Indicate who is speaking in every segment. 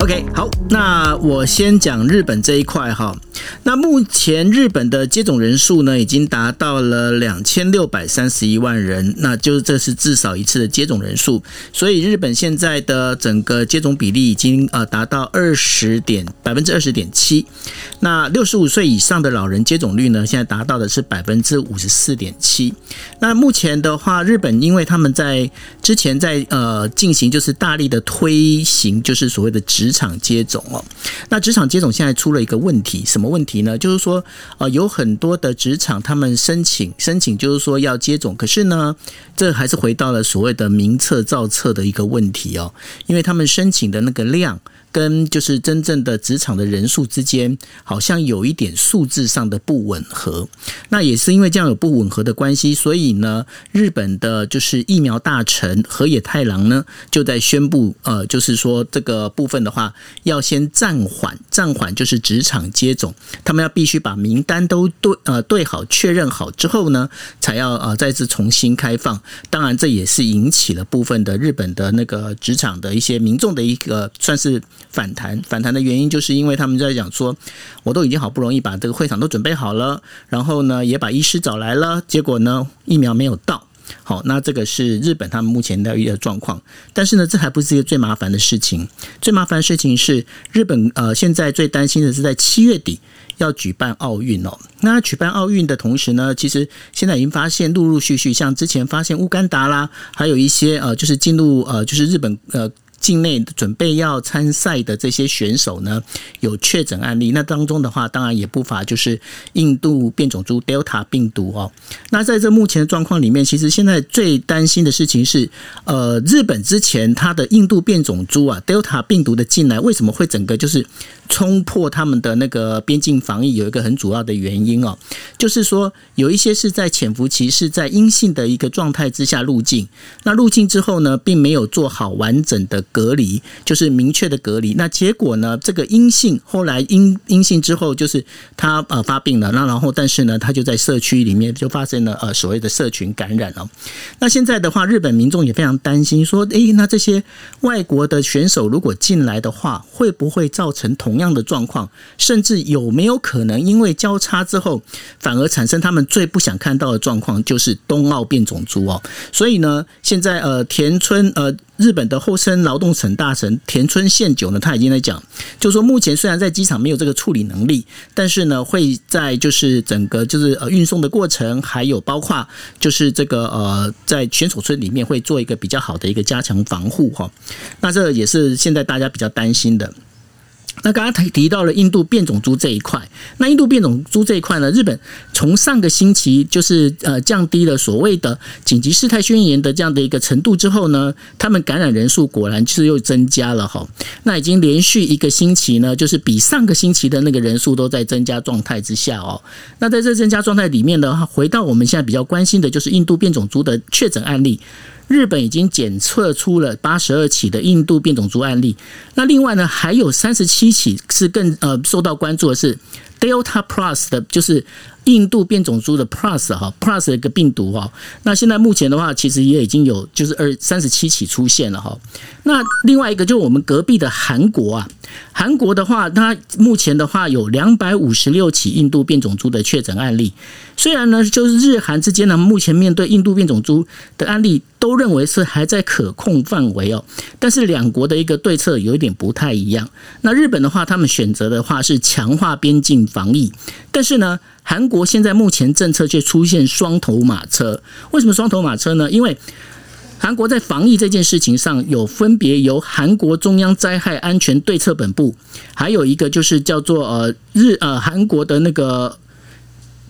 Speaker 1: OK，好，那我先讲日本这一块哈。那目前日本的接种人数呢，已经达到了两千六百三十一万人，那就是这是至少一次的接种人数。所以日本现在的整个接种比例已经呃达到二十点百分之二十点七。那六十五岁以上的老人接种率呢，现在达到的是百分之五十四点七。那目前的话，日本因为他们在之前在呃进行就是大力的推行，就是所谓的职场接种哦。那职场接种现在出了一个问题，什么问问题呢？就是说，呃，有很多的职场他们申请申请，就是说要接种，可是呢，这还是回到了所谓的名册造册的一个问题哦，因为他们申请的那个量。跟就是真正的职场的人数之间，好像有一点数字上的不吻合。那也是因为这样有不吻合的关系，所以呢，日本的就是疫苗大臣河野太郎呢，就在宣布，呃，就是说这个部分的话，要先暂缓，暂缓就是职场接种，他们要必须把名单都对呃对好确认好之后呢，才要呃再次重新开放。当然，这也是引起了部分的日本的那个职场的一些民众的一个算是。反弹，反弹的原因就是因为他们在讲说，我都已经好不容易把这个会场都准备好了，然后呢也把医师找来了，结果呢疫苗没有到。好，那这个是日本他们目前的一个状况。但是呢，这还不是一个最麻烦的事情。最麻烦的事情是日本呃现在最担心的是在七月底要举办奥运哦。那举办奥运的同时呢，其实现在已经发现陆陆续续，像之前发现乌干达啦，还有一些呃就是进入呃就是日本呃。境内准备要参赛的这些选手呢，有确诊案例。那当中的话，当然也不乏就是印度变种株 Delta 病毒哦。那在这目前的状况里面，其实现在最担心的事情是，呃，日本之前它的印度变种株啊 Delta 病毒的进来，为什么会整个就是冲破他们的那个边境防疫？有一个很主要的原因哦，就是说有一些是在潜伏期是在阴性的一个状态之下入境，那入境之后呢，并没有做好完整的。隔离就是明确的隔离，那结果呢？这个阴性后来阴阴性之后，就是他呃发病了，那然后但是呢，他就在社区里面就发生了呃所谓的社群感染了。那现在的话，日本民众也非常担心，说，诶，那这些外国的选手如果进来的话，会不会造成同样的状况？甚至有没有可能因为交叉之后，反而产生他们最不想看到的状况，就是冬奥变种株哦。所以呢，现在呃田村呃。日本的厚生劳动工程大臣田村宪久呢，他已经在讲，就说目前虽然在机场没有这个处理能力，但是呢，会在就是整个就是呃运送的过程，还有包括就是这个呃在选手村里面会做一个比较好的一个加强防护哈。那这也是现在大家比较担心的。那刚刚提提到了印度变种猪这一块，那印度变种猪这一块呢，日本从上个星期就是呃降低了所谓的紧急事态宣言的这样的一个程度之后呢，他们感染人数果然就是又增加了哈。那已经连续一个星期呢，就是比上个星期的那个人数都在增加状态之下哦。那在这增加状态里面呢，回到我们现在比较关心的就是印度变种猪的确诊案例。日本已经检测出了八十二起的印度变种株案例，那另外呢，还有三十七起是更呃受到关注的是 Delta Plus 的，就是。印度变种株的 Plus 哈 Plus 的一个病毒哈，那现在目前的话，其实也已经有就是二三十七起出现了哈。那另外一个就是我们隔壁的韩国啊，韩国的话，它目前的话有两百五十六起印度变种株的确诊案例。虽然呢，就是日韩之间呢，目前面对印度变种株的案例都认为是还在可控范围哦，但是两国的一个对策有一点不太一样。那日本的话，他们选择的话是强化边境防疫，但是呢。韩国现在目前政策却出现双头马车，为什么双头马车呢？因为韩国在防疫这件事情上有分别由韩国中央灾害安全对策本部，还有一个就是叫做呃日呃韩国的那个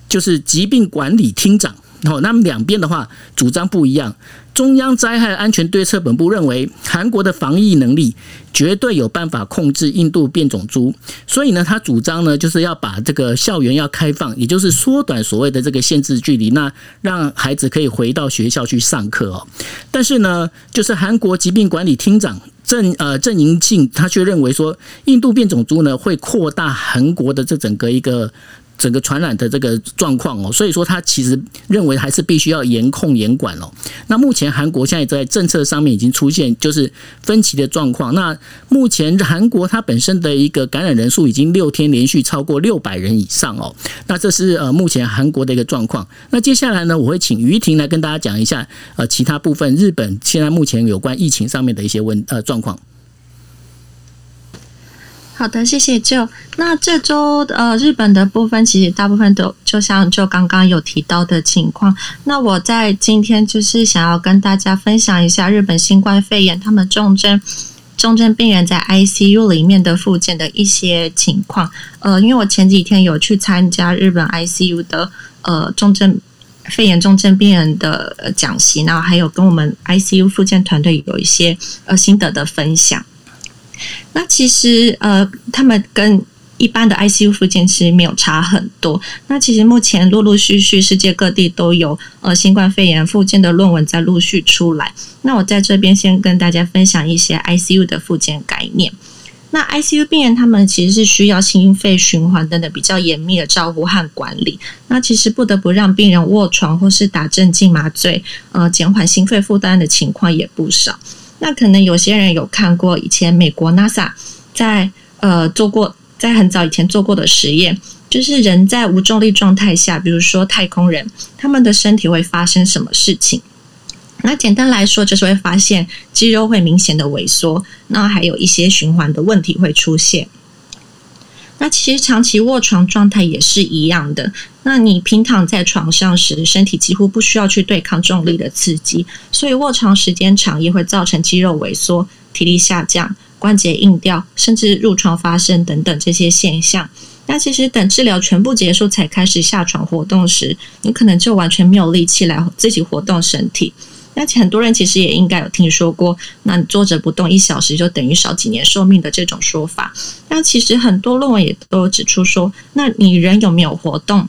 Speaker 1: 就是疾病管理厅长，然后他们两边的话主张不一样。中央灾害安全对策本部认为，韩国的防疫能力绝对有办法控制印度变种株，所以呢，他主张呢就是要把这个校园要开放，也就是缩短所谓的这个限制距离，那让孩子可以回到学校去上课哦。但是呢，就是韩国疾病管理厅长郑呃郑银庆，他却认为说，印度变种株呢会扩大韩国的这整个一个。整个传染的这个状况哦，所以说他其实认为还是必须要严控严管哦。那目前韩国现在在政策上面已经出现就是分歧的状况。那目前韩国它本身的一个感染人数已经六天连续超过六百人以上哦。那这是呃目前韩国的一个状况。那接下来呢，我会请于婷来跟大家讲一下呃其他部分日本现在目前有关疫情上面的一些问呃状况。
Speaker 2: 好的，谢谢 Joe。那这周呃，日本的部分其实大部分都就像就刚刚有提到的情况。那我在今天就是想要跟大家分享一下日本新冠肺炎他们重症重症病人在 ICU 里面的复健的一些情况。呃，因为我前几天有去参加日本 ICU 的呃重症肺炎重症病人的讲习，然后还有跟我们 ICU 复健团队有一些呃心得的分享。那其实呃，他们跟一般的 ICU 复健其实没有差很多。那其实目前陆陆续续世界各地都有呃新冠肺炎复健的论文在陆续出来。那我在这边先跟大家分享一些 ICU 的复健概念。那 ICU 病人他们其实是需要心肺循环等等比较严密的照顾和管理。那其实不得不让病人卧床或是打镇静麻醉，呃，减缓心肺负担的情况也不少。那可能有些人有看过以前美国 NASA 在呃做过，在很早以前做过的实验，就是人在无重力状态下，比如说太空人，他们的身体会发生什么事情？那简单来说，就是会发现肌肉会明显的萎缩，那还有一些循环的问题会出现。那其实长期卧床状态也是一样的。那你平躺在床上时，身体几乎不需要去对抗重力的刺激，所以卧床时间长也会造成肌肉萎缩、体力下降、关节硬掉，甚至褥疮发生等等这些现象。那其实等治疗全部结束才开始下床活动时，你可能就完全没有力气来自己活动身体。那很多人其实也应该有听说过，那你坐着不动一小时就等于少几年寿命的这种说法。那其实很多论文也都有指出说，那你人有没有活动，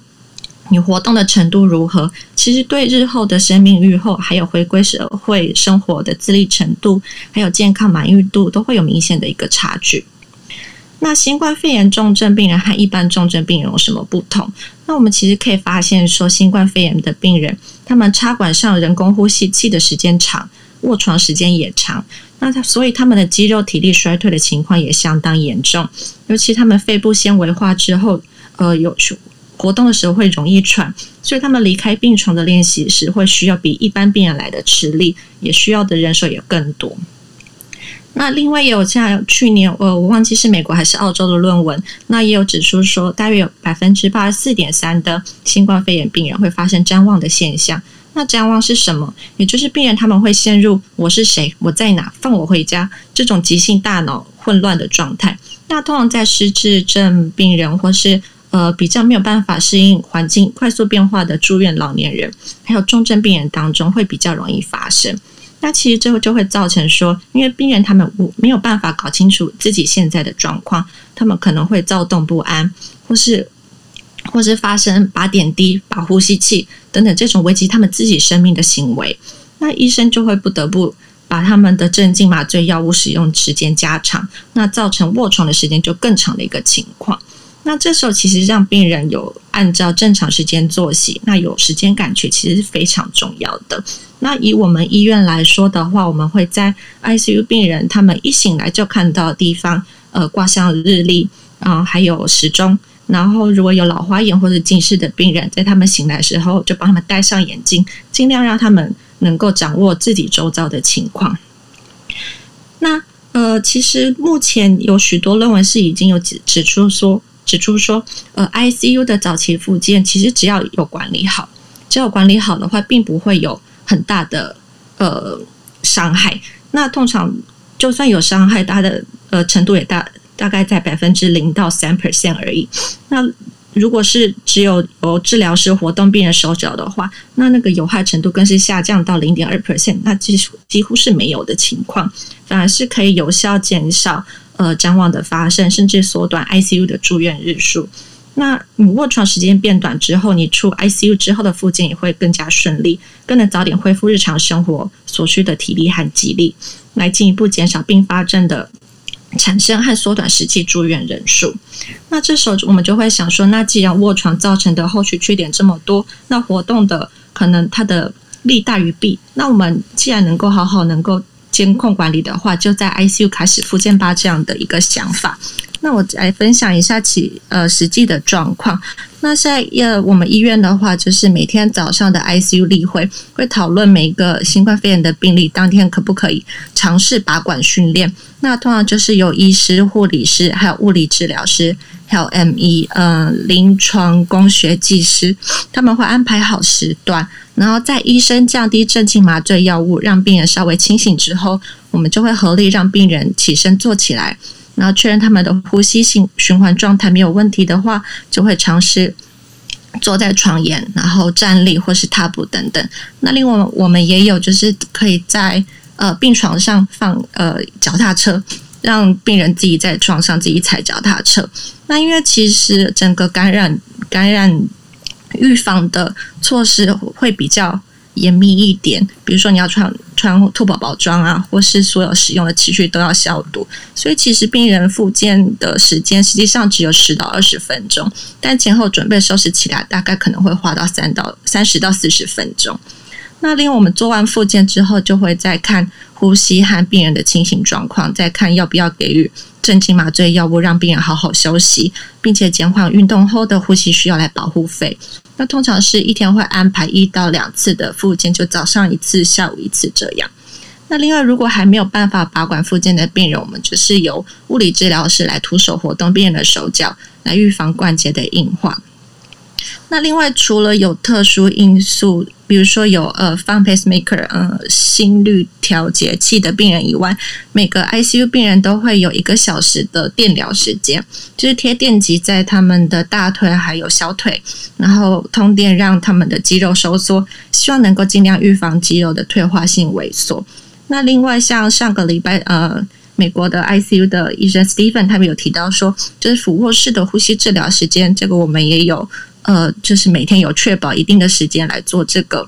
Speaker 2: 你活动的程度如何，其实对日后的生命预后，还有回归社会生活的自立程度，还有健康满意度，都会有明显的一个差距。那新冠肺炎重症病人和一般重症病人有什么不同？那我们其实可以发现说，新冠肺炎的病人，他们插管上人工呼吸器的时间长，卧床时间也长，那他所以他们的肌肉体力衰退的情况也相当严重，尤其他们肺部纤维化之后，呃，有活动的时候会容易喘，所以他们离开病床的练习时会需要比一般病人来的吃力，也需要的人手也更多。那另外也有像去年，呃，我忘记是美国还是澳洲的论文，那也有指出说，大约有百分之八十四点三的新冠肺炎病人会发生谵妄的现象。那谵妄是什么？也就是病人他们会陷入“我是谁？我在哪？放我回家”这种急性大脑混乱的状态。那通常在失智症病人或是呃比较没有办法适应环境快速变化的住院老年人，还有重症病人当中会比较容易发生。那其实最后就会造成说，因为病人他们没有办法搞清楚自己现在的状况，他们可能会躁动不安，或是或是发生拔点滴、拔呼吸器等等这种危及他们自己生命的行为。那医生就会不得不把他们的镇静麻醉药物使用时间加长，那造成卧床的时间就更长的一个情况。那这时候其实让病人有按照正常时间作息，那有时间感觉其实是非常重要的。那以我们医院来说的话，我们会在 ICU 病人他们一醒来就看到的地方，呃，挂上日历啊，还有时钟。然后如果有老花眼或者近视的病人，在他们醒来时候，就帮他们戴上眼镜，尽量让他们能够掌握自己周遭的情况。那呃，其实目前有许多论文是已经有指指出说，指出说，呃，ICU 的早期复健其实只要有管理好，只要管理好的话，并不会有。很大的呃伤害，那通常就算有伤害，它的呃程度也大，大概在百分之零到三 percent 而已。那如果是只有由治疗师活动病人手脚的话，那那个有害程度更是下降到零点二 percent，那几乎几乎是没有的情况，反而是可以有效减少呃譫妄的发生，甚至缩短 ICU 的住院日数。那你卧床时间变短之后，你出 ICU 之后的复健也会更加顺利，更能早点恢复日常生活所需的体力和肌力，来进一步减少并发症的产生和缩短实际住院人数。那这时候我们就会想说，那既然卧床造成的后续缺点这么多，那活动的可能它的利大于弊。那我们既然能够好好能够监控管理的话，就在 ICU 开始复健吧这样的一个想法。那我来分享一下其呃实际的状况。那在呃我们医院的话，就是每天早上的 ICU 例会会讨论每一个新冠肺炎的病例当天可不可以尝试拔管训练。那通常就是有医师、护理师、还有物理治疗师，还有 M.E. 呃临床工学技师，他们会安排好时段，然后在医生降低镇静麻醉药物，让病人稍微清醒之后，我们就会合力让病人起身坐起来。然后确认他们的呼吸性循环状态没有问题的话，就会尝试坐在床沿，然后站立或是踏步等等。那另外我们也有就是可以在呃病床上放呃脚踏车，让病人自己在床上自己踩脚踏车。那因为其实整个感染感染预防的措施会比较严密一点，比如说你要穿穿兔宝宝装啊，或是所有使用的器具都要消毒。所以其实病人复健的时间实际上只有十到二十分钟，但前后准备收拾起来大概可能会花到三到三十到四十分钟。那另外我们做完复健之后，就会再看呼吸和病人的清醒状况，再看要不要给予镇静麻醉药物，让病人好好休息，并且减缓运动后的呼吸需要来保护肺。那通常是一天会安排一到两次的复健，就早上一次，下午一次这样。那另外，如果还没有办法拔管复健的病人，我们就是由物理治疗师来徒手活动病人的手脚，来预防关节的硬化。那另外，除了有特殊因素，比如说有呃放 pacemaker 呃心率调节器的病人以外，每个 ICU 病人都会有一个小时的电疗时间，就是贴电极在他们的大腿还有小腿，然后通电让他们的肌肉收缩，希望能够尽量预防肌肉的退化性萎缩。那另外，像上个礼拜呃美国的 ICU 的医生 Stephen 他们有提到说，就是俯卧式的呼吸治疗时间，这个我们也有。呃，就是每天有确保一定的时间来做这个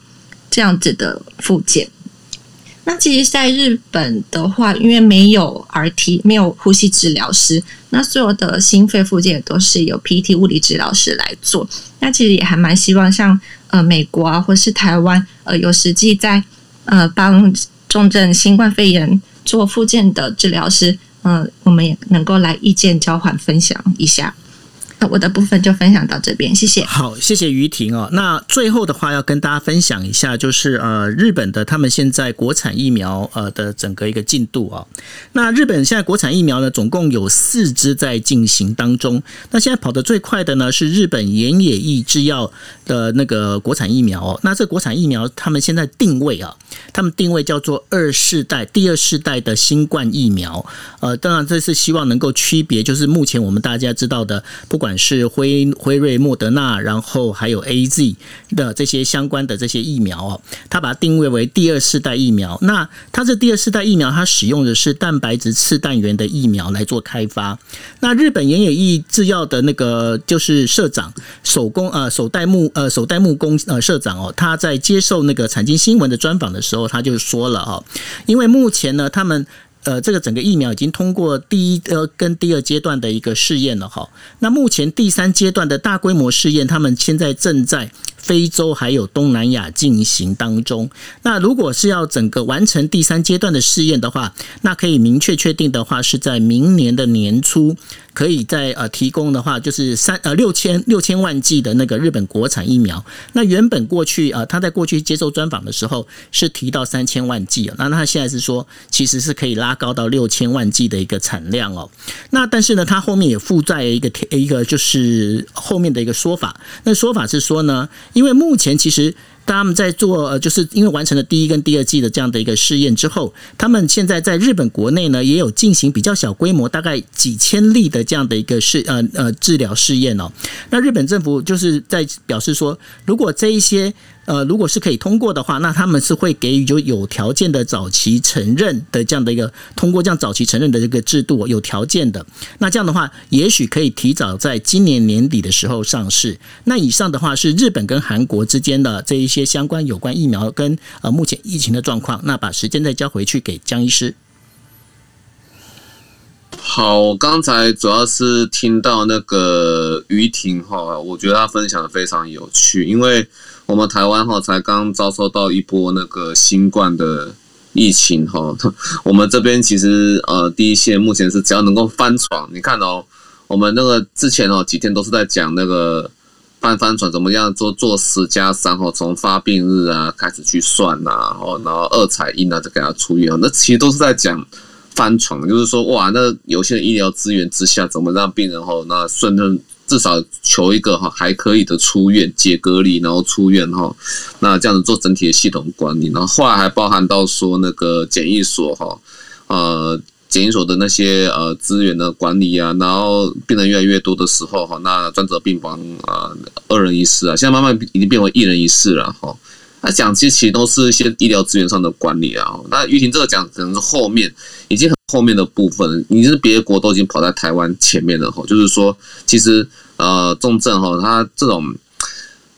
Speaker 2: 这样子的复健。那其实，在日本的话，因为没有 RT，没有呼吸治疗师，那所有的心肺复健都是由 PT 物理治疗师来做。那其实也还蛮希望像呃美国啊，或是台湾呃有实际在呃帮重症新冠肺炎做复健的治疗师，嗯、我们也能够来意见交换分享一下。我的部分就分享到这边，谢谢。
Speaker 1: 好，谢谢于婷哦。那最后的话要跟大家分享一下，就是呃，日本的他们现在国产疫苗呃的整个一个进度啊。那日本现在国产疫苗呢，总共有四支在进行当中。那现在跑得最快的呢是日本岩野义制药的那个国产疫苗哦。那这国产疫苗他们现在定位啊，他们定位叫做二世代、第二世代的新冠疫苗。呃，当然这是希望能够区别，就是目前我们大家知道的，不管是辉辉瑞、莫德纳，然后还有 AZ 的这些相关的这些疫苗哦，它把它定位为第二世代疫苗。那它这第二世代疫苗，它使用的是蛋白质次氮源的疫苗来做开发。那日本岩野义制药的那个就是社长手工呃手代木呃手代木工呃社长哦，他在接受那个产经新闻的专访的时候，他就说了哦，因为目前呢，他们。呃，这个整个疫苗已经通过第一呃跟第二阶段的一个试验了哈。那目前第三阶段的大规模试验，他们现在正在非洲还有东南亚进行当中。那如果是要整个完成第三阶段的试验的话，那可以明确确定的话，是在明年的年初。可以在呃提供的话，就是三呃六千六千万剂的那个日本国产疫苗。那原本过去啊，他在过去接受专访的时候是提到三千万剂，那他现在是说其实是可以拉高到六千万剂的一个产量哦。那但是呢，他后面也附在一个一个就是后面的一个说法，那说法是说呢，因为目前其实。他们在做，就是因为完成了第一跟第二季的这样的一个试验之后，他们现在在日本国内呢，也有进行比较小规模，大概几千例的这样的一个试，呃呃治疗试验哦。那日本政府就是在表示说，如果这一些。呃，如果是可以通过的话，那他们是会给予就有条件的早期承认的这样的一个通过这样早期承认的这个制度，有条件的。那这样的话，也许可以提早在今年年底的时候上市。那以上的话是日本跟韩国之间的这一些相关有关疫苗跟呃目前疫情的状况。那把时间再交回去给江医师。
Speaker 3: 好，刚才主要是听到那个于婷哈，我觉得他分享的非常有趣，因为我们台湾哈才刚遭受到一波那个新冠的疫情哈，我们这边其实呃第一线目前是只要能够翻床，你看哦，我们那个之前哦几天都是在讲那个翻翻船怎么样做做十加三哈，从发病日啊开始去算呐，哦，然后二采一啊就给他出院，那其实都是在讲。翻船就是说，哇，那有限的医疗资源之下，怎么让病人哈，那顺顺至少求一个哈还可以的出院解隔离，然后出院哈，那这样子做整体的系统管理，然后后来还包含到说那个检疫所哈，呃，检疫所的那些呃资源的管理啊，然后病人越来越多的时候哈，那专责病房啊二人一室啊，现在慢慢已经变为一人一室了哈。那讲其实其实都是一些医疗资源上的管理啊。那于婷这个讲可能是后面已经很后面的部分，你是别的国都已经跑在台湾前面了哈。就是说，其实呃重症哈，它这种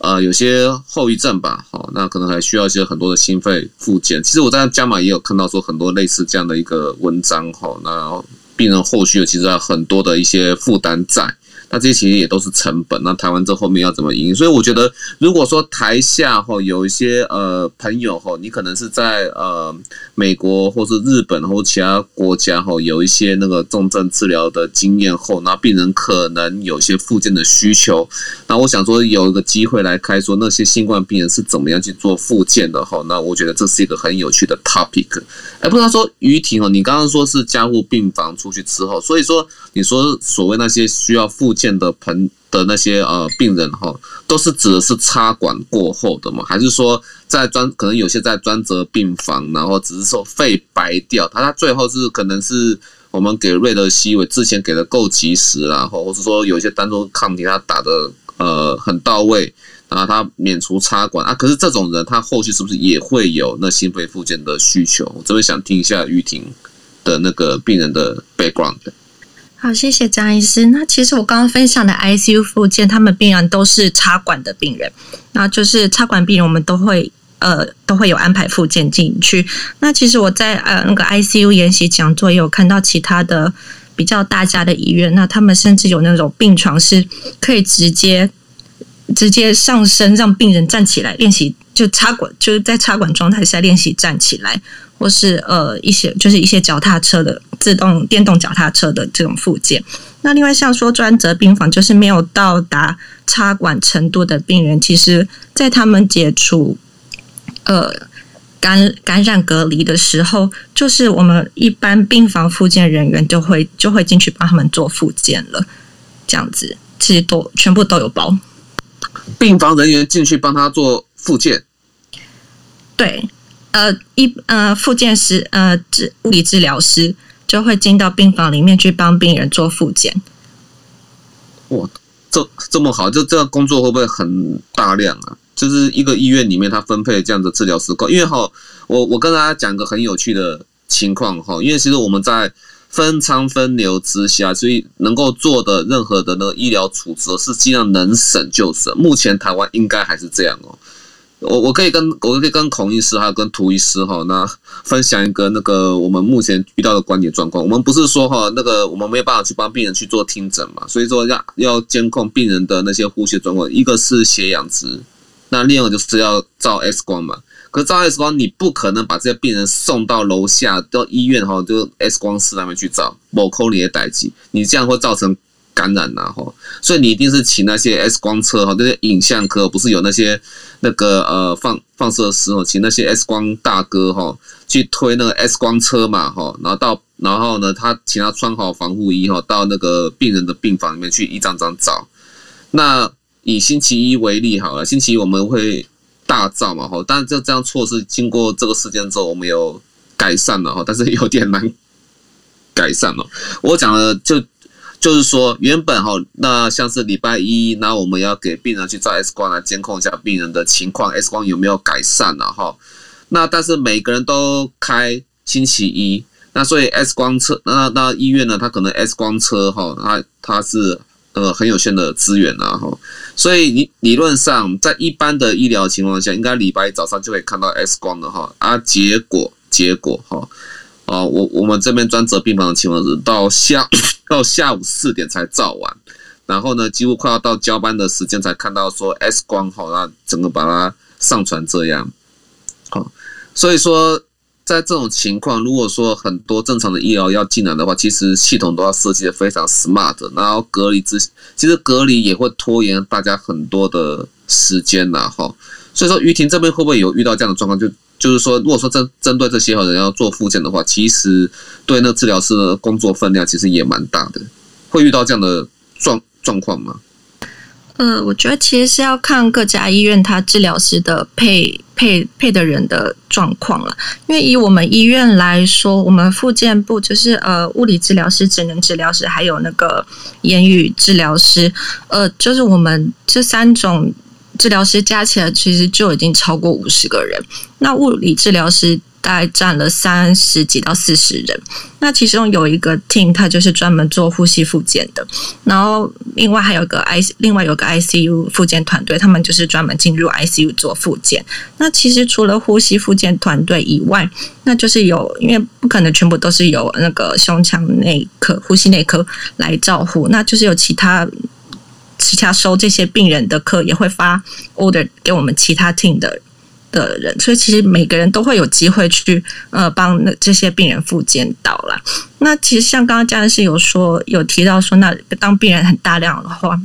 Speaker 3: 呃有些后遗症吧，哈，那可能还需要一些很多的心肺复健。其实我在加码也有看到说很多类似这样的一个文章哈。那病人后续其实有很多的一些负担在。那这些其实也都是成本。那台湾这后面要怎么赢？所以我觉得，如果说台下哈有一些呃朋友哈，你可能是在呃美国或是日本或其他国家哈，有一些那个重症治疗的经验后，那病人可能有些复健的需求。那我想说，有一个机会来开说那些新冠病人是怎么样去做复健的哈。那我觉得这是一个很有趣的 topic。哎，不知道说于婷哦，你刚刚说是加护病房出去之后，所以说你说所谓那些需要复健。见的朋的那些呃病人哈，都是指的是插管过后的吗？还是说在专可能有些在专责病房，然后只是说肺白掉，他他最后是可能是我们给瑞德西韦之前给的够及时，然后或是说有些单中抗体他打的呃很到位，然后他免除插管啊。可是这种人他后续是不是也会有那心肺复健的需求？我这边想听一下玉婷的那个病人的 background。
Speaker 2: 好，谢谢张医师。那其实我刚刚分享的 ICU 复健，他们病人都是插管的病人，那就是插管病人，我们都会呃都会有安排附件进去。那其实我在呃那个 ICU 研习讲座也有看到其他的比较大家的医院，那他们甚至有那种病床是可以直接直接上升，让病人站起来练习，就插管就是在插管状态下练习站起来。或是呃一些就是一些脚踏车的自动电动脚踏车的这种附件。那另外像说专责病房，就是没有到达插管程度的病人，其实在他们解除呃感感染隔离的时候，就是我们一般病房附件人员就会就会进去帮他们做附件了，这样子其实都全部都有包。
Speaker 3: 病房人员进去帮他做复健，
Speaker 2: 对。呃，一呃，复健师呃，治物理治疗师就会进到病房里面去帮病人做复健。
Speaker 3: 哇，这这么好，就这个工作会不会很大量啊？就是一个医院里面，他分配这样的治疗师，因为哈，我我跟大家讲个很有趣的情况哈，因为其实我们在分仓分流之下，所以能够做的任何的那个医疗处置是尽量能省就省。目前台湾应该还是这样哦。我我可以跟我可以跟孔医师还有跟涂医师哈，那分享一个那个我们目前遇到的观点状况。我们不是说哈那个我们没有办法去帮病人去做听诊嘛，所以说要要监控病人的那些呼吸状况。一个是血氧值，那另外就是要照 X 光嘛。可照 X 光你不可能把这些病人送到楼下到医院哈，就 X 光室那边去照，某扣你的代志，你这样会造成。感染呐，哈，所以你一定是请那些 X 光车哈，那些影像科不是有那些那个呃放放射师哦，请那些 X 光大哥哈去推那个 X 光车嘛哈，然后到然后呢，他请他穿好防护衣哈，到那个病人的病房里面去一张张照。那以星期一为例好了，星期一我们会大照嘛哈，但是这这样措施经过这个事件之后，我们有改善了哈，但是有点难改善了。我讲了就。就是说，原本哈，那像是礼拜一，那我们要给病人去照 X 光来监控一下病人的情况，X 光有没有改善了哈。那但是每个人都开星期一，那所以 X 光车，那那医院呢，它可能 X 光车哈，它它是呃很有限的资源啊哈。所以理理论上，在一般的医疗情况下，应该礼拜一早上就可以看到 X 光的哈。啊，结果结果哈。啊，我我们这边专责病房的情况是到下 到下午四点才照完，然后呢，几乎快要到交班的时间才看到说 X 光好，那整个把它上传这样，好，所以说在这种情况，如果说很多正常的医疗要进来的话，其实系统都要设计的非常 smart，然后隔离之其实隔离也会拖延大家很多的时间呐，哈，所以说于婷这边会不会有遇到这样的状况？就就是说，如果说针针对这些人要做复健的话，其实对那治疗师的工作分量其实也蛮大的，会遇到这样的状状况吗？
Speaker 2: 呃，我觉得其实是要看各家医院他治疗师的配配配的人的状况了。因为以我们医院来说，我们复健部就是呃物理治疗师、职能治疗师，还有那个言语治疗师，呃，就是我们这三种。治疗师加起来其实就已经超过五十个人，那物理治疗师大概占了三十几到四十人。那其中有一个 team，他就是专门做呼吸复健的，然后另外还有个 IC，另外有个 ICU 复健团队，他们就是专门进入 ICU 做复健。那其实除了呼吸复健团队以外，那就是有，因为不可能全部都是由那个胸腔内科、呼吸内科来照护，那就是有其他。其他收这些病人的课也会发 order 给我们其他 team 的的人，所以其实每个人都会有机会去呃帮那这些病人复健到了。那其实像刚刚家人有说有提到说，那当病人很大量的话，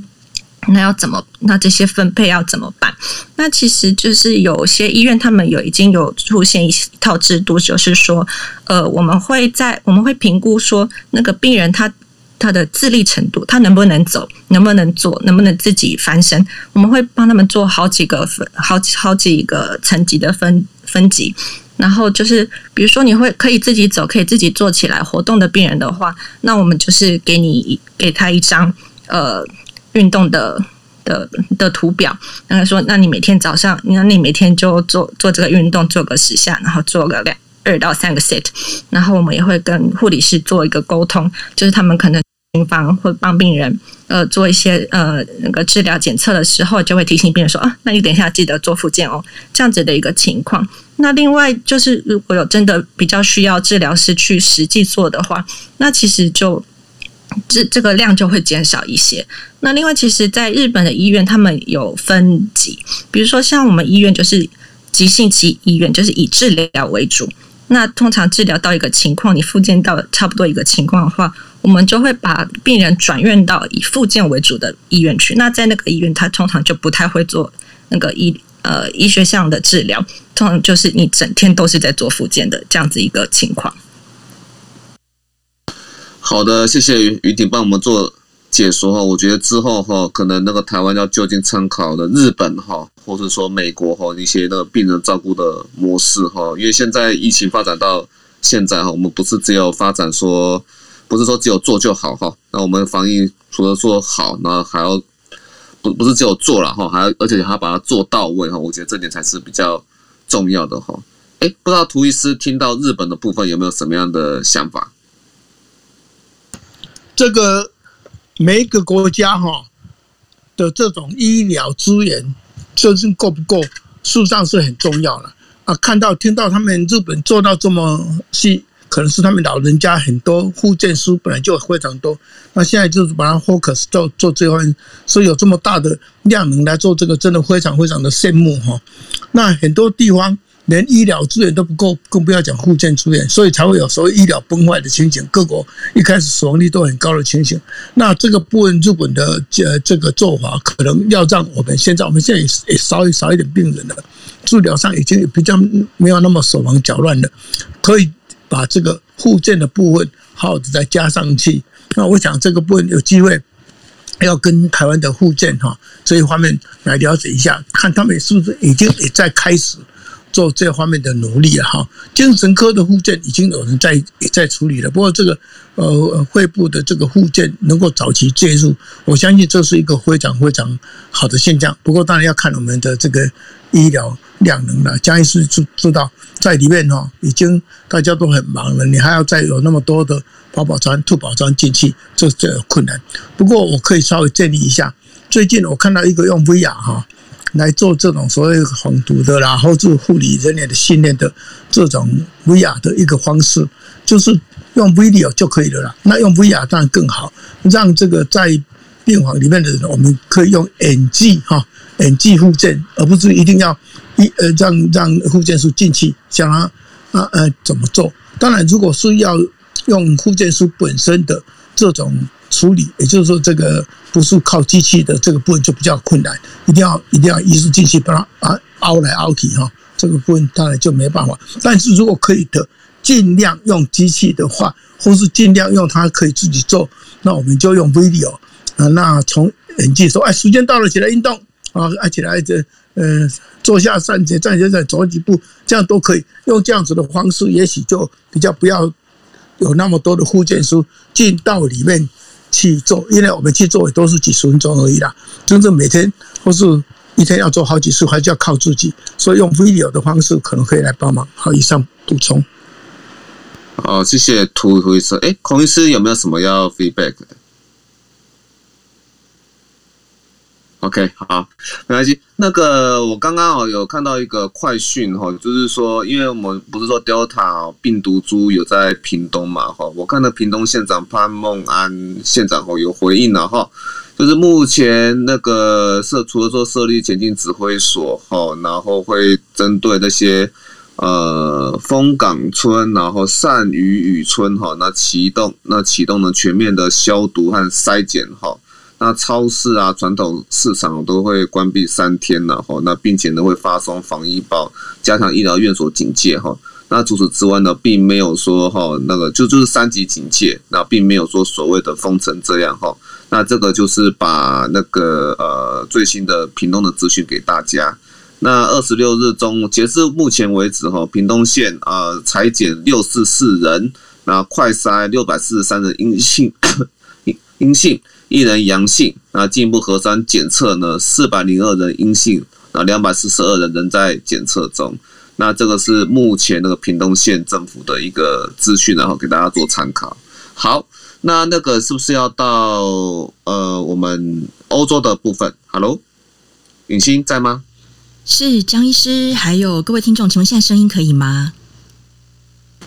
Speaker 2: 那要怎么？那这些分配要怎么办？那其实就是有些医院他们有已经有出现一套制度，就是说呃我们会在我们会评估说那个病人他。他的自立程度，他能不能走，能不能做，能不能自己翻身？我们会帮他们做好几个分，好几好几个层级的分分级。然后就是，比如说你会可以自己走，可以自己坐起来活动的病人的话，那我们就是给你给他一张呃运动的的的图表，然后说，那你每天早上，那你每天就做做这个运动，做个十下，然后做个两二到三个 set，然后我们也会跟护理师做一个沟通，就是他们可能。病房会帮病人呃做一些呃那个治疗检测的时候，就会提醒病人说啊，那你等一下记得做复健哦，这样子的一个情况。那另外就是如果有真的比较需要治疗师去实际做的话，那其实就这这个量就会减少一些。那另外，其实在日本的医院，他们有分级，比如说像我们医院就是急性期医院，就是以治疗为主。那通常治疗到一个情况，你复健到差不多一个情况的话，我们就会把病人转院到以复健为主的医院去。那在那个医院，他通常就不太会做那个医呃医学上的治疗，通常就是你整天都是在做复健的这样子一个情况。
Speaker 3: 好的，谢谢于婷帮我们做解说哈。我觉得之后哈，可能那个台湾要就近参考的日本哈，或者说美国哈一些的病人照顾的模式哈，因为现在疫情发展到现在哈，我们不是只有发展说。不是说只有做就好哈，那我们防疫除了做好，那还要不不是只有做了哈，还要而且还要把它做到位哈，我觉得这点才是比较重要的哈。哎，不知道涂医师听到日本的部分有没有什么样的想法？
Speaker 4: 这个每一个国家哈的这种医疗资源究竟够不够，事实上是很重要的啊。看到听到他们日本做到这么细。可能是他们老人家很多复健师本来就非常多，那现在就是把它 focus 做做这方面，所以有这么大的量能来做这个，真的非常非常的羡慕哈。那很多地方连医疗资源都不够，更不要讲复健资源，所以才会有所谓医疗崩坏的情形。各国一开始死亡率都很高的情形。那这个部分日本的这这个做法，可能要让我们现在我们现在也也稍微少一点病人了，治疗上已经比较没有那么手忙脚乱的，可以。把这个互鉴的部分好好的再加上去，那我想这个部分有机会要跟台湾的复健哈这一方面来了解一下，看他们是不是已经也在开始做这方面的努力了哈。精神科的复健已经有人在也在处理了，不过这个呃肺部的这个复健能够早期介入，我相信这是一个非常非常好的现象。不过当然要看我们的这个医疗量能了，江医师知知道。在里面哈，已经大家都很忙了，你还要再有那么多的保保仓、兔保仓进去，这这有困难。不过我可以稍微建议一下，最近我看到一个用 VR 哈来做这种所谓防毒的啦，或者护理人员的训练的这种 VR 的一个方式，就是用 video 就可以了啦。那用 VR 当然更好，让这个在病房里面的人，我们可以用演技哈，演技复健，而不是一定要一呃让让护健师进去想他啊呃怎么做。当然，如果是要用护健师本身的这种处理，也就是说，这个不是靠机器的这个部分就比较困难，一定要一定要医师进去把它啊凹来凹去哈，这个部分当然就没办法。但是如果可以的，尽量用机器的话，或是尽量用它可以自己做，那我们就用 video 啊。那从演技说，哎，时间到了，起来运动啊，哎，起来这呃坐下站起，站起来再走几步，这样都可以用这样子的方式，也许就比较不要有那么多的复健师进到里面。去做，因为我们去做也都是几十分钟而已啦。真正每天或是一天要做好几次，还是要靠自己。所以用 video 的方式可能可以来帮忙。好，以上补充。
Speaker 3: 好，谢谢涂涂医师。哎，孔医师有没有什么要 feedback 的？OK，好，没关系。那个我刚刚哦有看到一个快讯哈，就是说，因为我们不是说 Delta 病毒株有在屏东嘛哈，我看到屏东县长潘孟安县长哦有回应了哈，就是目前那个设除了说设立前进指挥所哈，然后会针对那些呃枫港村，然后善渔渔村哈，那启动那启动了全面的消毒和筛检哈。那超市啊，传统市场都会关闭三天了哈。那并且呢，会发送防疫包，加强医疗院所警戒哈。那除此之外呢，并没有说哈，那个就就是三级警戒，那并没有说所谓的封城这样哈。那这个就是把那个呃最新的屏东的资讯给大家。那二十六日中，截至目前为止哈，屏东县啊裁减六四四人，那快筛六百四十三人阴性 阴性。一人阳性，那进一步核酸检测呢？四百零二人阴性，啊，两百四十二人仍在检测中。那这个是目前那个屏东县政府的一个资讯，然后给大家做参考。好，那那个是不是要到呃我们欧洲的部分？Hello，允欣在吗？
Speaker 5: 是江医师，还有各位听众，请问现在声音可以吗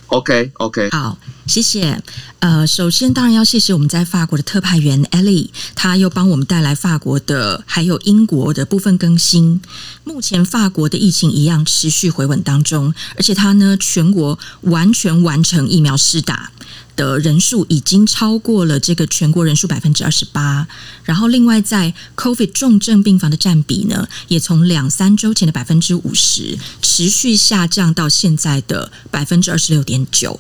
Speaker 3: ？OK，OK，、okay.
Speaker 5: 好，谢谢。呃，首先当然要谢谢我们在法国的特派员 Ellie，他又帮我们带来法国的还有英国的部分更新。目前法国的疫情一样持续回稳当中，而且他呢全国完全完成疫苗施打。的人数已经超过了这个全国人数百分之二十八，然后另外在 COVID 重症病房的占比呢，也从两三周前的百分之五十持续下降到现在的百分之二十六点九。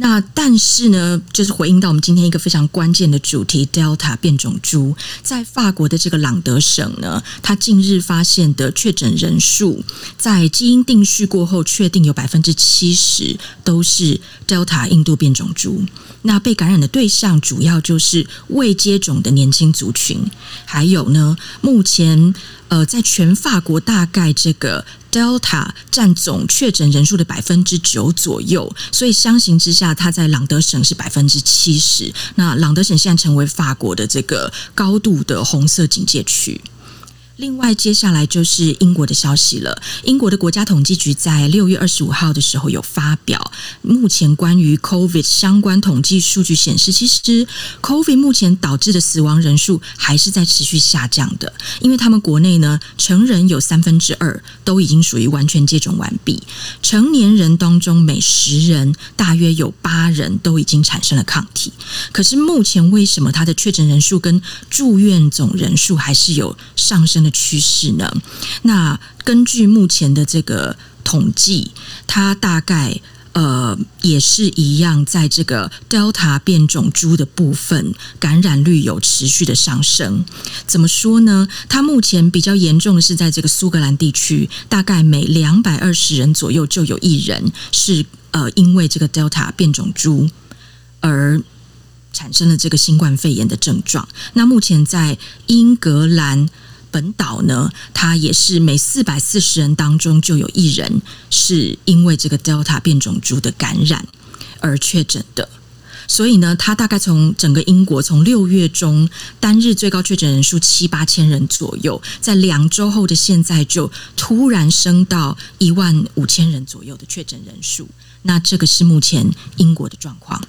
Speaker 5: 那但是呢，就是回应到我们今天一个非常关键的主题，Delta 变种株在法国的这个朗德省呢，它近日发现的确诊人数，在基因定序过后，确定有百分之七十都是 Delta 印度变种株。那被感染的对象主要就是未接种的年轻族群，还有呢，目前呃，在全法国大概这个。Delta 占总确诊人数的百分之九左右，所以相形之下，它在朗德省是百分之七十。那朗德省现在成为法国的这个高度的红色警戒区。另外，接下来就是英国的消息了。英国的国家统计局在六月二十五号的时候有发表，目前关于 COVID 相关统计数据显示，其实 COVID 目前导致的死亡人数还是在持续下降的。因为他们国内呢，成人有三分之二都已经属于完全接种完毕，成年人当中每十人大约有八人都已经产生了抗体。可是目前为什么他的确诊人数跟住院总人数还是有上升的趋势呢？那根据目前的这个统计，它大概呃也是一样，在这个 Delta 变种株的部分，感染率有持续的上升。怎么说呢？它目前比较严重的是在这个苏格兰地区，大概每两百二十人左右就有一人是呃因为这个 Delta 变种株而产生了这个新冠肺炎的症状。那目前在英格兰。本岛呢，它也是每四百四十人当中就有一人是因为这个 Delta 变种株的感染而确诊的，所以呢，它大概从整个英国从六月中单日最高确诊人数七八千人左右，在两周后的现在就突然升到一万五千人左右的确诊人数。那这个是目前英国的状况。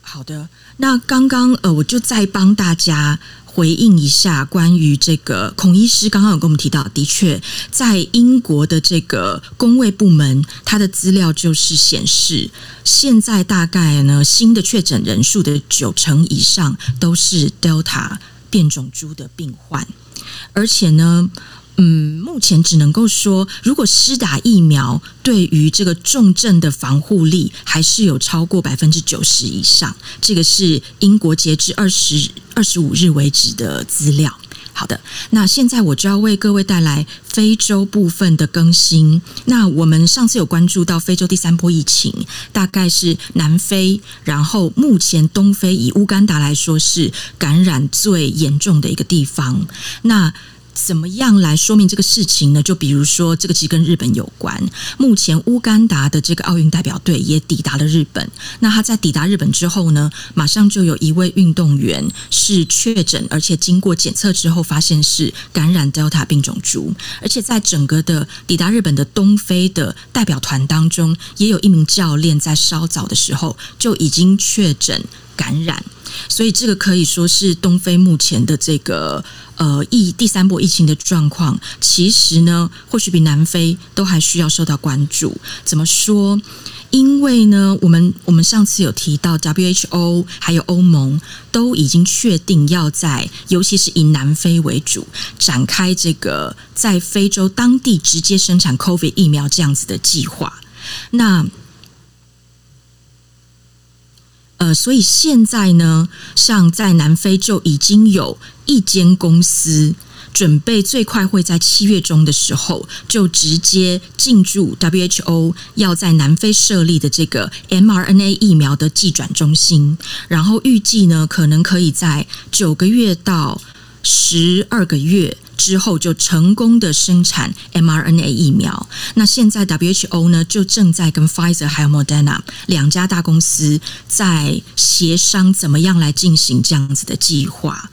Speaker 5: 好的，那刚刚呃，我就再帮大家回应一下关于这个孔医师刚刚有跟我们提到，的确在英国的这个公卫部门，他的资料就是显示，现在大概呢新的确诊人数的九成以上都是 Delta 变种株的病患，而且呢。嗯，目前只能够说，如果施打疫苗，对于这个重症的防护力还是有超过百分之九十以上。这个是英国截至二十二十五日为止的资料。好的，那现在我就要为各位带来非洲部分的更新。那我们上次有关注到非洲第三波疫情，大概是南非，然后目前东非以乌干达来说是感染最严重的一个地方。那怎么样来说明这个事情呢？就比如说，这个其实跟日本有关。目前乌干达的这个奥运代表队也抵达了日本。那他在抵达日本之后呢，马上就有一位运动员是确诊，而且经过检测之后发现是感染 Delta 病种株。而且在整个的抵达日本的东非的代表团当中，也有一名教练在稍早的时候就已经确诊感染。所以这个可以说是东非目前的这个呃疫第三波疫情的状况，其实呢，或许比南非都还需要受到关注。怎么说？因为呢，我们我们上次有提到 WHO 还有欧盟都已经确定要在，尤其是以南非为主，展开这个在非洲当地直接生产 COVID 疫苗这样子的计划。那呃，所以现在呢，像在南非就已经有一间公司准备最快会在七月中的时候就直接进驻 WHO 要在南非设立的这个 mRNA 疫苗的技转中心，然后预计呢，可能可以在九个月到十二个月。之后就成功的生产 mRNA 疫苗。那现在 WHO 呢，就正在跟 Pfizer 还有 Moderna 两家大公司在协商怎么样来进行这样子的计划。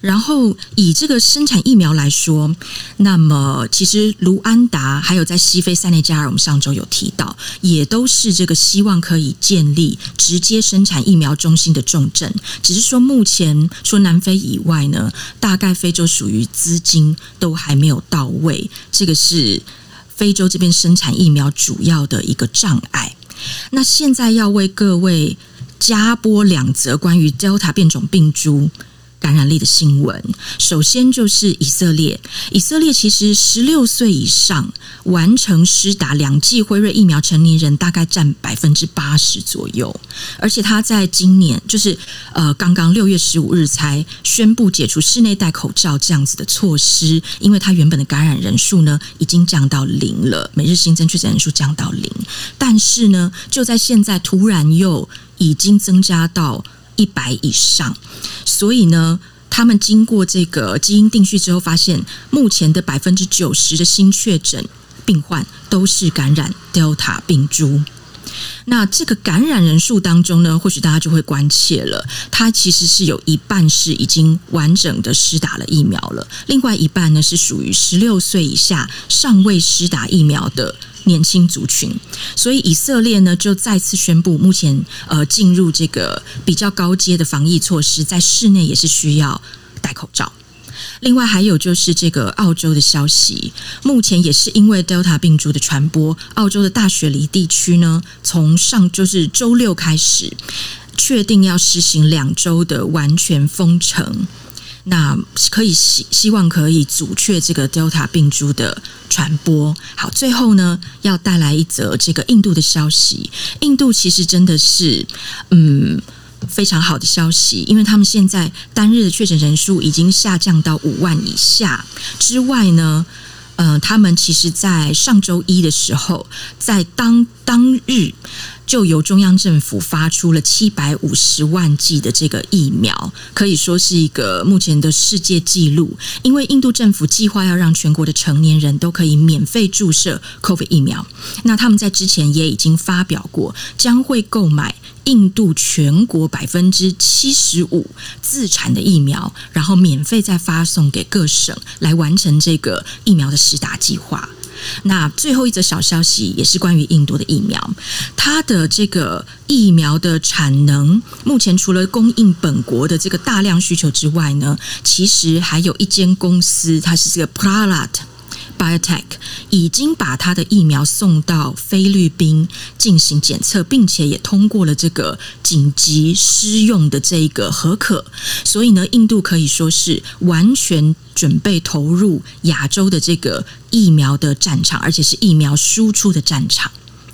Speaker 5: 然后以这个生产疫苗来说，那么其实卢安达还有在西非塞内加尔，我们上周有提到，也都是这个希望可以建立直接生产疫苗中心的重镇。只是说目前说南非以外呢，大概非洲属于资金都还没有到位，这个是非洲这边生产疫苗主要的一个障碍。那现在要为各位加播两则关于 Delta 变种病株。感染力的新闻，首先就是以色列。以色列其实十六岁以上完成施打两剂辉瑞疫苗成年人大概占百分之八十左右，而且他在今年就是呃刚刚六月十五日才宣布解除室内戴口罩这样子的措施，因为他原本的感染人数呢已经降到零了，每日新增确诊人数降到零，但是呢就在现在突然又已经增加到。一百以上，所以呢，他们经过这个基因定序之后，发现目前的百分之九十的新确诊病患都是感染 Delta 病株。那这个感染人数当中呢，或许大家就会关切了，它其实是有一半是已经完整的施打了疫苗了，另外一半呢是属于十六岁以下尚未施打疫苗的。年轻族群，所以以色列呢就再次宣布，目前呃进入这个比较高阶的防疫措施，在室内也是需要戴口罩。另外还有就是这个澳洲的消息，目前也是因为 Delta 病毒的传播，澳洲的大雪梨地区呢，从上就是周六开始，确定要实行两周的完全封城。那可以希希望可以阻却这个 Delta 病株的传播。好，最后呢，要带来一则这个印度的消息。印度其实真的是嗯非常好的消息，因为他们现在单日的确诊人数已经下降到五万以下。之外呢，呃，他们其实在上周一的时候，在当当日。就由中央政府发出了七百五十万剂的这个疫苗，可以说是一个目前的世界纪录。因为印度政府计划要让全国的成年人都可以免费注射 COVID 疫苗，那他们在之前也已经发表过，将会购买印度全国百分之七十五自产的疫苗，然后免费再发送给各省来完成这个疫苗的施打计划。那最后一则小消息也是关于印度的疫苗，它的这个疫苗的产能，目前除了供应本国的这个大量需求之外呢，其实还有一间公司，它是这个 Pralat Biotech 已经把他的疫苗送到菲律宾进行检测，并且也通过了这个紧急施用的这个核可，所以呢，印度可以说是完全准备投入亚洲的这个疫苗的战场，而且是疫苗输出的战场。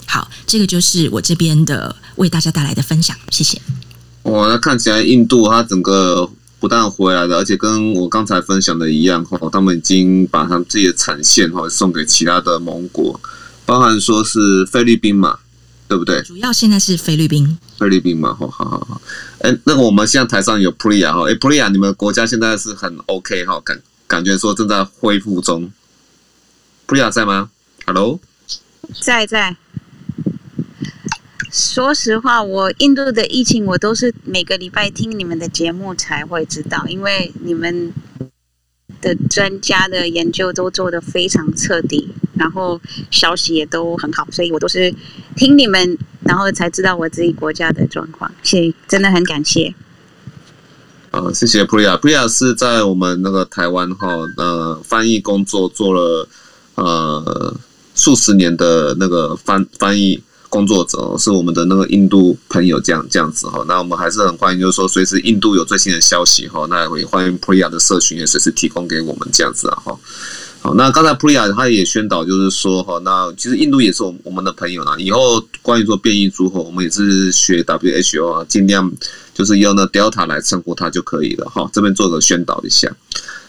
Speaker 5: 好，这个就是我这边的为大家带来的分享，谢谢。
Speaker 3: 哇，那看起来印度它整个。不但回来了，而且跟我刚才分享的一样哈，他们已经把他们自己的产线哈送给其他的盟国，包含说是菲律宾嘛，对不对？
Speaker 5: 主要现在是菲律宾，
Speaker 3: 菲律宾嘛，好好好。哎，那个我们现在台上有 Priya 哈，哎 Priya，你们国家现在是很 OK 哈，感感觉说正在恢复中。Priya 在吗？Hello，
Speaker 6: 在在。说实话，我印度的疫情，我都是每个礼拜听你们的节目才会知道，因为你们的专家的研究都做得非常彻底，然后消息也都很好，所以我都是听你们，然后才知道我自己国家的状况。谢，真的很感谢。
Speaker 3: 啊，谢谢 Priya。Priya 是在我们那个台湾哈，呃，翻译工作做了呃数十年的那个翻翻译。工作者是我们的那个印度朋友，这样这样子哈，那我们还是很欢迎，就是说随时印度有最新的消息哈，那也欢迎 Priya 的社群也随时提供给我们这样子啊哈。好，那刚才 Priya 他也宣导，就是说哈，那其实印度也是我我们的朋友啦。以后关于做变异株哈，我们也是学 WHO 啊，尽量就是用那 Delta 来称呼它就可以了哈。这边做个宣导一下。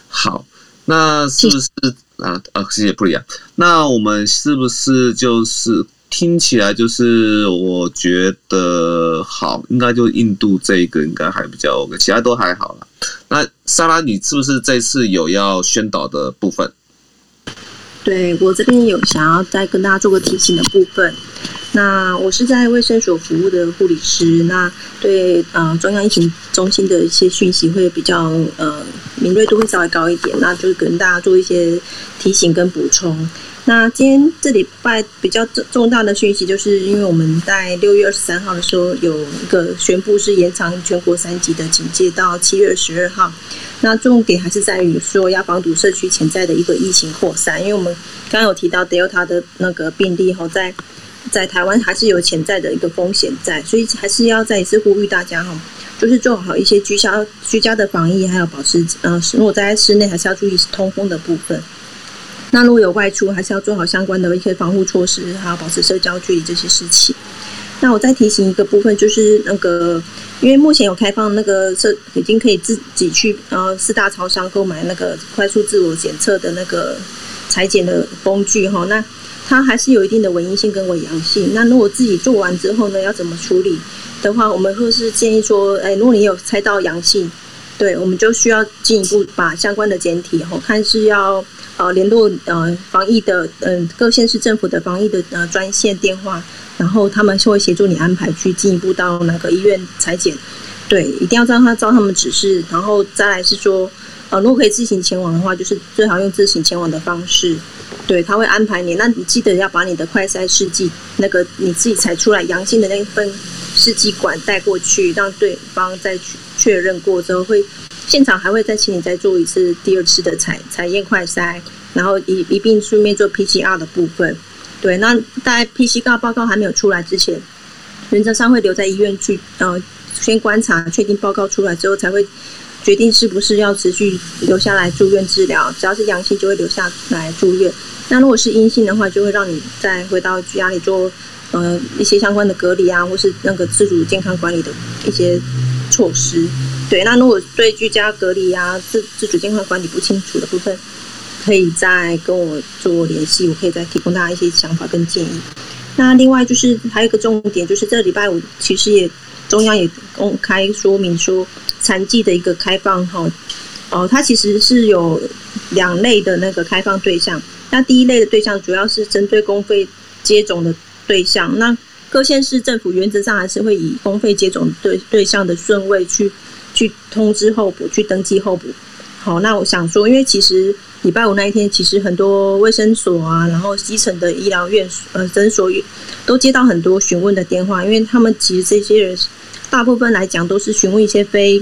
Speaker 3: 好，那是不是啊啊？谢谢 Priya。那我们是不是就是？听起来就是我觉得好，应该就印度这一个应该还比较 OK，其他都还好了。那莎拉，你是不是这次有要宣导的部分？
Speaker 7: 对，我这边有想要再跟大家做个提醒的部分。那我是在卫生所服务的护理师，那对呃中央疫情中心的一些讯息会比较呃敏锐度会稍微高一点，那就是跟大家做一些提醒跟补充。那今天这礼拜比较重重大的讯息，就是因为我们在六月二十三号的时候有一个宣布是延长全国三级的警戒到七月十二号。那重点还是在于说要防堵社区潜在的一个疫情扩散，因为我们刚刚有提到 Delta 的那个病例哈，在在台湾还是有潜在的一个风险在，所以还是要再一次呼吁大家哈，就是做好一些居家居家的防疫，还有保持呃，如果在室内还是要注意通风的部分。那如果有外出，还是要做好相关的一些防护措施，还要保持社交距离这些事情。那我再提醒一个部分，就是那个，因为目前有开放那个社，已经可以自己去呃四大超商购买那个快速自我检测的那个裁剪的工具哈。那它还是有一定的伪阴性跟伪阳性。那如果自己做完之后呢，要怎么处理的话，我们会是建议说，哎，如果你有猜到阳性，对，我们就需要进一步把相关的检体，我看是要。呃，联络呃防疫的嗯、各县市政府的防疫的呃专线电话，然后他们就会协助你安排去进一步到哪个医院采检。对，一定要让他照他们指示，然后再来是说，呃，如果可以自行前往的话，就是最好用自行前往的方式。对，他会安排你，那你记得要把你的快筛试剂那个你自己采出来阳性的那一份试剂管带过去，让对方再确认过之后会。现场还会再请你再做一次第二次的采采验快筛，然后一一并顺便做 PCR 的部分。对，那在 PCR 报告还没有出来之前，原则上会留在医院去，呃，先观察，确定报告出来之后，才会决定是不是要持续留下来住院治疗。只要是阳性，就会留下来住院。那如果是阴性的话，就会让你再回到家里做呃一些相关的隔离啊，或是那个自主健康管理的一些措施。对，那如果对居家隔离啊、自自主健康管理不清楚的部分，可以再跟我做联系，我可以再提供大家一些想法跟建议。那另外就是还有一个重点，就是这礼拜五其实也中央也公开说明说，残疾的一个开放哈，哦，它其实是有两类的那个开放对象。那第一类的对象主要是针对公费接种的对象，那各县市政府原则上还是会以公费接种对对象的顺位去。去通知候补，去登记候补。好，那我想说，因为其实礼拜五那一天，其实很多卫生所啊，然后基层的医疗院呃诊所也都接到很多询问的电话，因为他们其实这些人大部分来讲都是询问一些非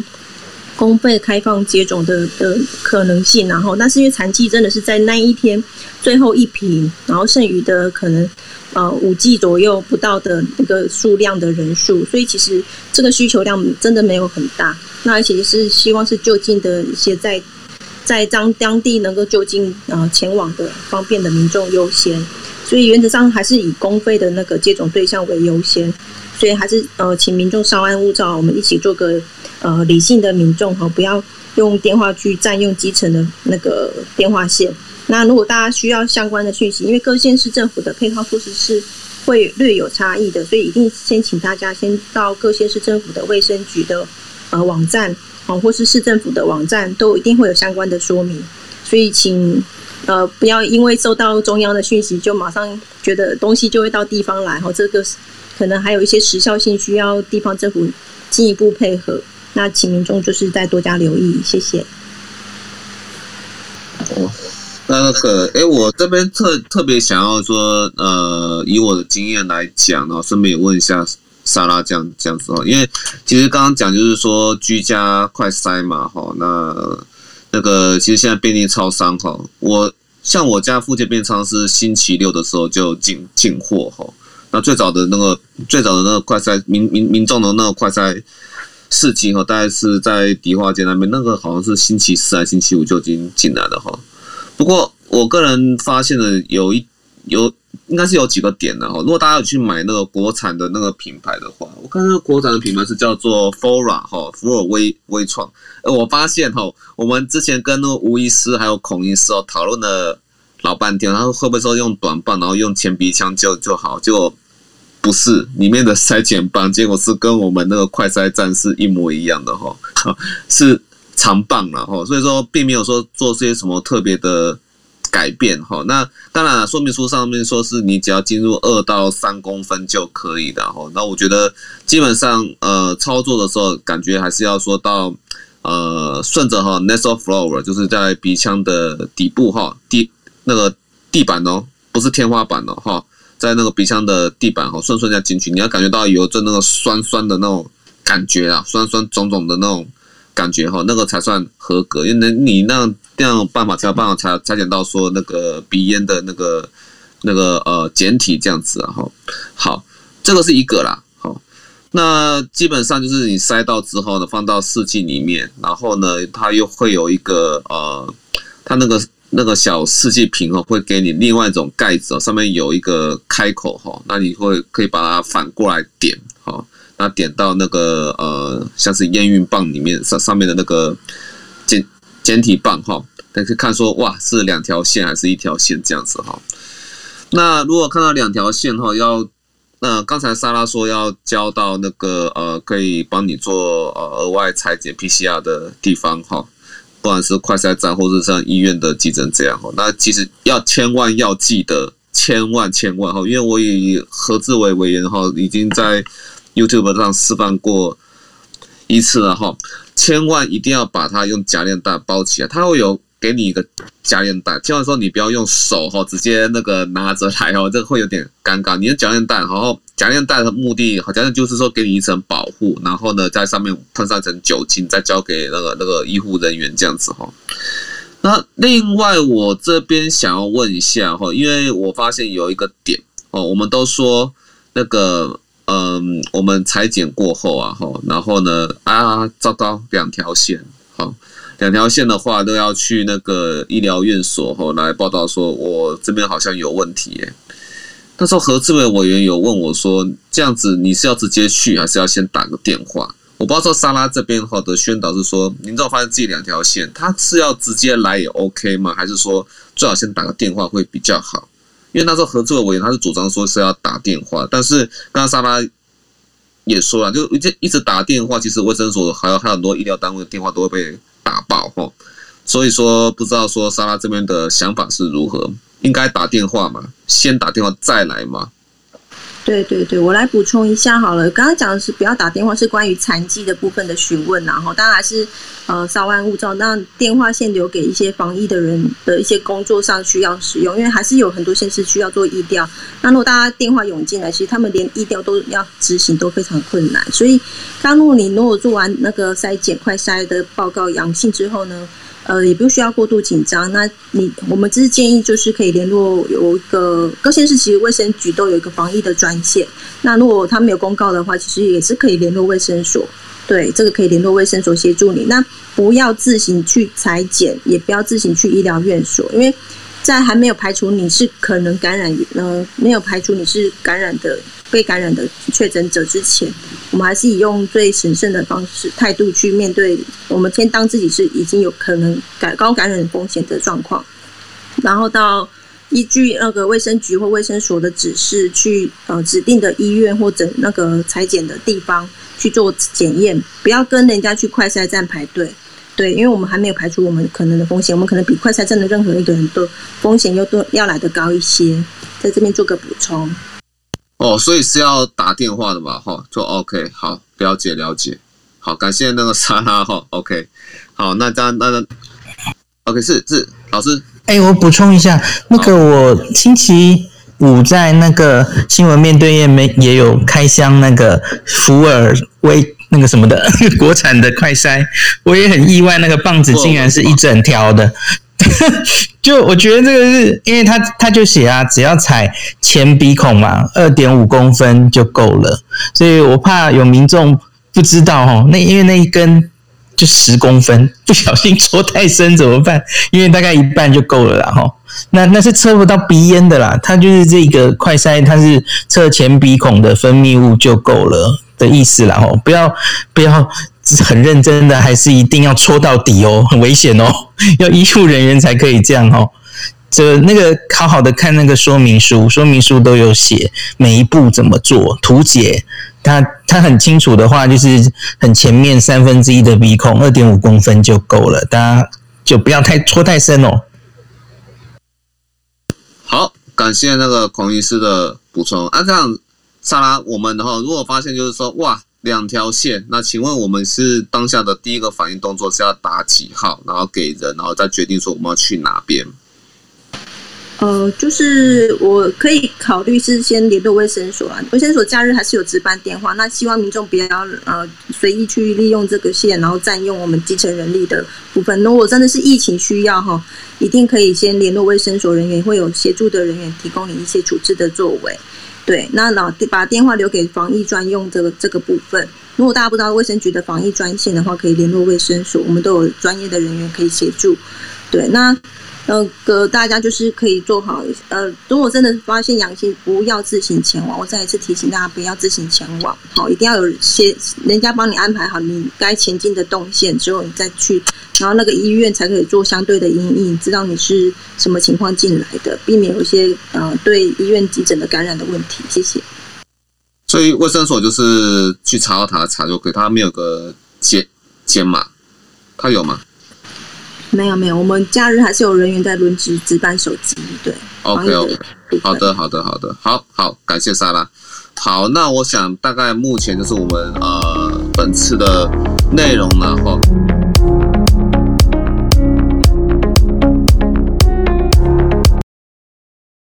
Speaker 7: 公费开放接种的的可能性，然后但是因为残剂真的是在那一天最后一瓶，然后剩余的可能呃五 G 左右不到的那个数量的人数，所以其实这个需求量真的没有很大。那而且是希望是就近的一些在在当当地能够就近呃前往的方便的民众优先，所以原则上还是以公费的那个接种对象为优先，所以还是呃请民众稍安勿躁，我们一起做个。呃，理性的民众哈，不要用电话去占用基层的那个电话线。那如果大家需要相关的讯息，因为各县市政府的配套措施是会略有差异的，所以一定先请大家先到各县市政府的卫生局的呃网站哦，或是市政府的网站，都一定会有相关的说明。所以请呃不要因为收到中央的讯息，就马上觉得东西就会到地方来哈，这个可能还有一些时效性，需要地方政府进一步配合。那请民众就是再多加留意，谢谢。
Speaker 3: 哦，那那个，哎，我这边特特别想要说，呃，以我的经验来讲，然后顺便也问一下莎拉这样这样子哦，因为其实刚刚讲就是说居家快筛嘛，哈，那那个其实现在便利超商哈，我像我家附近便利超是星期六的时候就进进货哈，那最早的那个最早的那个快筛民民民众的那个快筛。事情哈，大概是在迪化街那边，那个好像是星期四还是星期五就已经进来了哈。不过我个人发现了有一有应该是有几个点的哈。如果大家有去买那个国产的那个品牌的话，我看那个国产的品牌是叫做 Fora 哈，福尔威威创。呃，我发现哈，我们之前跟那个吴医师还有孔医师哦讨论了老半天，然后会不会说用短棒，然后用前鼻腔就就好，就。不是里面的筛检棒，结果是跟我们那个快筛站是一模一样的哈，是长棒了哈，所以说并没有说做些什么特别的改变哈。那当然了，说明书上面说是你只要进入二到三公分就可以的哈。那我觉得基本上呃操作的时候，感觉还是要说到呃顺着哈 nasal floor，就是在鼻腔的底部哈地那个地板哦，不是天花板哦哈。在那个鼻腔的地板哈，顺顺这样进去，你要感觉到有着那个酸酸的那种感觉啊，酸酸肿肿的那种感觉哈，那个才算合格。因为你那这样办法才有办法才才检到说那个鼻烟的那个那个呃简体这样子啊哈。好，这个是一个啦。好，那基本上就是你塞到之后呢，放到试剂里面，然后呢，它又会有一个呃，它那个。那个小试剂瓶哦，会给你另外一种盖子哦，上面有一个开口哈，那你会可以把它反过来点哈，那点到那个呃，像是验孕棒里面上上面的那个检检体棒哈，但是看说哇是两条线还是一条线这样子哈。那如果看到两条线哈，要那刚才莎拉说要交到那个呃，可以帮你做呃额外裁剪 PCR 的地方哈。不管是快筛站，或者是像医院的急诊这样哈，那其实要千万要记得，千万千万哈，因为我以何志伟委员哈已经在 YouTube 上示范过一次了哈，千万一定要把它用夹链袋包起来，它会有。给你一个夹链袋，千万说你不要用手哈，直接那个拿着来哦，这个会有点尴尬。你的夹链袋，然后夹链袋的目的好像就是说给你一层保护，然后呢在上面喷上一层酒精，再交给那个那个医护人员这样子哈。那另外我这边想要问一下哈，因为我发现有一个点哦，我们都说那个嗯，我们裁剪过后啊哈，然后呢啊糟糕，两条线好。两条线的话都要去那个医疗院所后来报道说，我这边好像有问题耶。那时候何志伟委员有问我说，这样子你是要直接去，还是要先打个电话？我不知道说莎拉这边哈的宣导是说，您知道发现自己两条线，他是要直接来也 OK 吗？还是说最好先打个电话会比较好？因为那时候合作的委员他是主张说是要打电话，但是刚刚莎拉也说了，就一直一直打电话，其实卫生所还有还有很多医疗单位的电话都会被。打爆吼，所以说不知道说莎拉这边的想法是如何？应该打电话嘛？先打电话再来嘛？
Speaker 7: 对对对，我来补充一下好了。刚刚讲的是不要打电话，是关于残疾的部分的询问，然后当然还是呃稍安勿躁，那电话线留给一些防疫的人的一些工作上需要使用，因为还是有很多县市需要做疫调。那如果大家电话涌进来，其实他们连疫调都要执行都非常困难。所以，刚如果你如果做完那个筛检快筛的报告阳性之后呢，呃，也不需要过度紧张。那你我们只是建议，就是可以联络有一个各县市其实卫生局都有一个防疫的专线。那如果他没有公告的话，其实也是可以联络卫生所。对，这个可以联络卫生所协助你。那不要自行去裁剪，也不要自行去医疗院所，因为在还没有排除你是可能感染，呃，没有排除你是感染的。被感染的确诊者之前，我们还是以用最审慎的方式态度去面对。我们先当自己是已经有可能感高感染风险的状况，然后到依据那个卫生局或卫生所的指示，去呃指定的医院或者那个采检的地方去做检验，不要跟人家去快筛站排队。对，因为我们还没有排除我们可能的风险，我们可能比快筛站的任何一个人都风险又都要来得高一些。在这边做个补充。
Speaker 3: 哦，所以是要打电话的吧？哈，就 OK，好，了解了解，好，感谢那个莎拉哈，OK，好，那这样那那 OK 是是老师，
Speaker 8: 哎、欸，我补充一下，那个我星期五在那个新闻面对面没也有开箱那个福尔威那个什么的 国产的快筛，我也很意外，那个棒子竟然是一整条的。就我觉得这个是因为他他就写啊，只要采前鼻孔嘛，二点五公分就够了。所以我怕有民众不知道哦，那因为那一根就十公分，不小心戳太深怎么办？因为大概一半就够了啦哈。那那是测不到鼻烟的啦，它就是这个快筛，它是测前鼻孔的分泌物就够了的意思啦哈。不要不要。是很认真的，还是一定要戳到底哦？很危险哦，要医护人员才可以这样哦。这那个好好的看那个说明书，说明书都有写每一步怎么做，图解。他他很清楚的话，就是很前面三分之一的鼻孔，二点五公分就够了，大家就不要太戳太深哦。
Speaker 3: 好，感谢那个孔医师的补充啊。这样，莎拉，我们的话如果发现就是说，哇。两条线，那请问我们是当下的第一个反应动作是要打几号，然后给人，然后再决定说我们要去哪边？
Speaker 7: 呃，就是我可以考虑是先联络卫生所啊，卫生所假日还是有值班电话，那希望民众不要呃随意去利用这个线，然后占用我们基层人力的部分。如果真的是疫情需要哈，一定可以先联络卫生所人员，会有协助的人员提供你一些处置的作为。对，那老把电话留给防疫专用这个这个部分。如果大家不知道卫生局的防疫专线的话，可以联络卫生所，我们都有专业的人员可以协助。对，那。那个大家就是可以做好，呃，如果真的发现阳性，不要自行前往。我再一次提醒大家，不要自行前往，好，一定要有些人家帮你安排好你该前进的动线之后，你再去，然后那个医院才可以做相对的阴影，知道你是什么情况进来的，避免有一些呃对医院急诊的感染的问题。谢谢。
Speaker 3: 所以卫生所就是去查到他查就可以，他没有个解解码，他有吗？
Speaker 7: 没有没有，我们假日还是有人员在轮值值班手机。对
Speaker 3: ，OK OK，好的好的好的，好好感谢莎拉。好，那我想大概目前就是我们呃本次的内容了哈。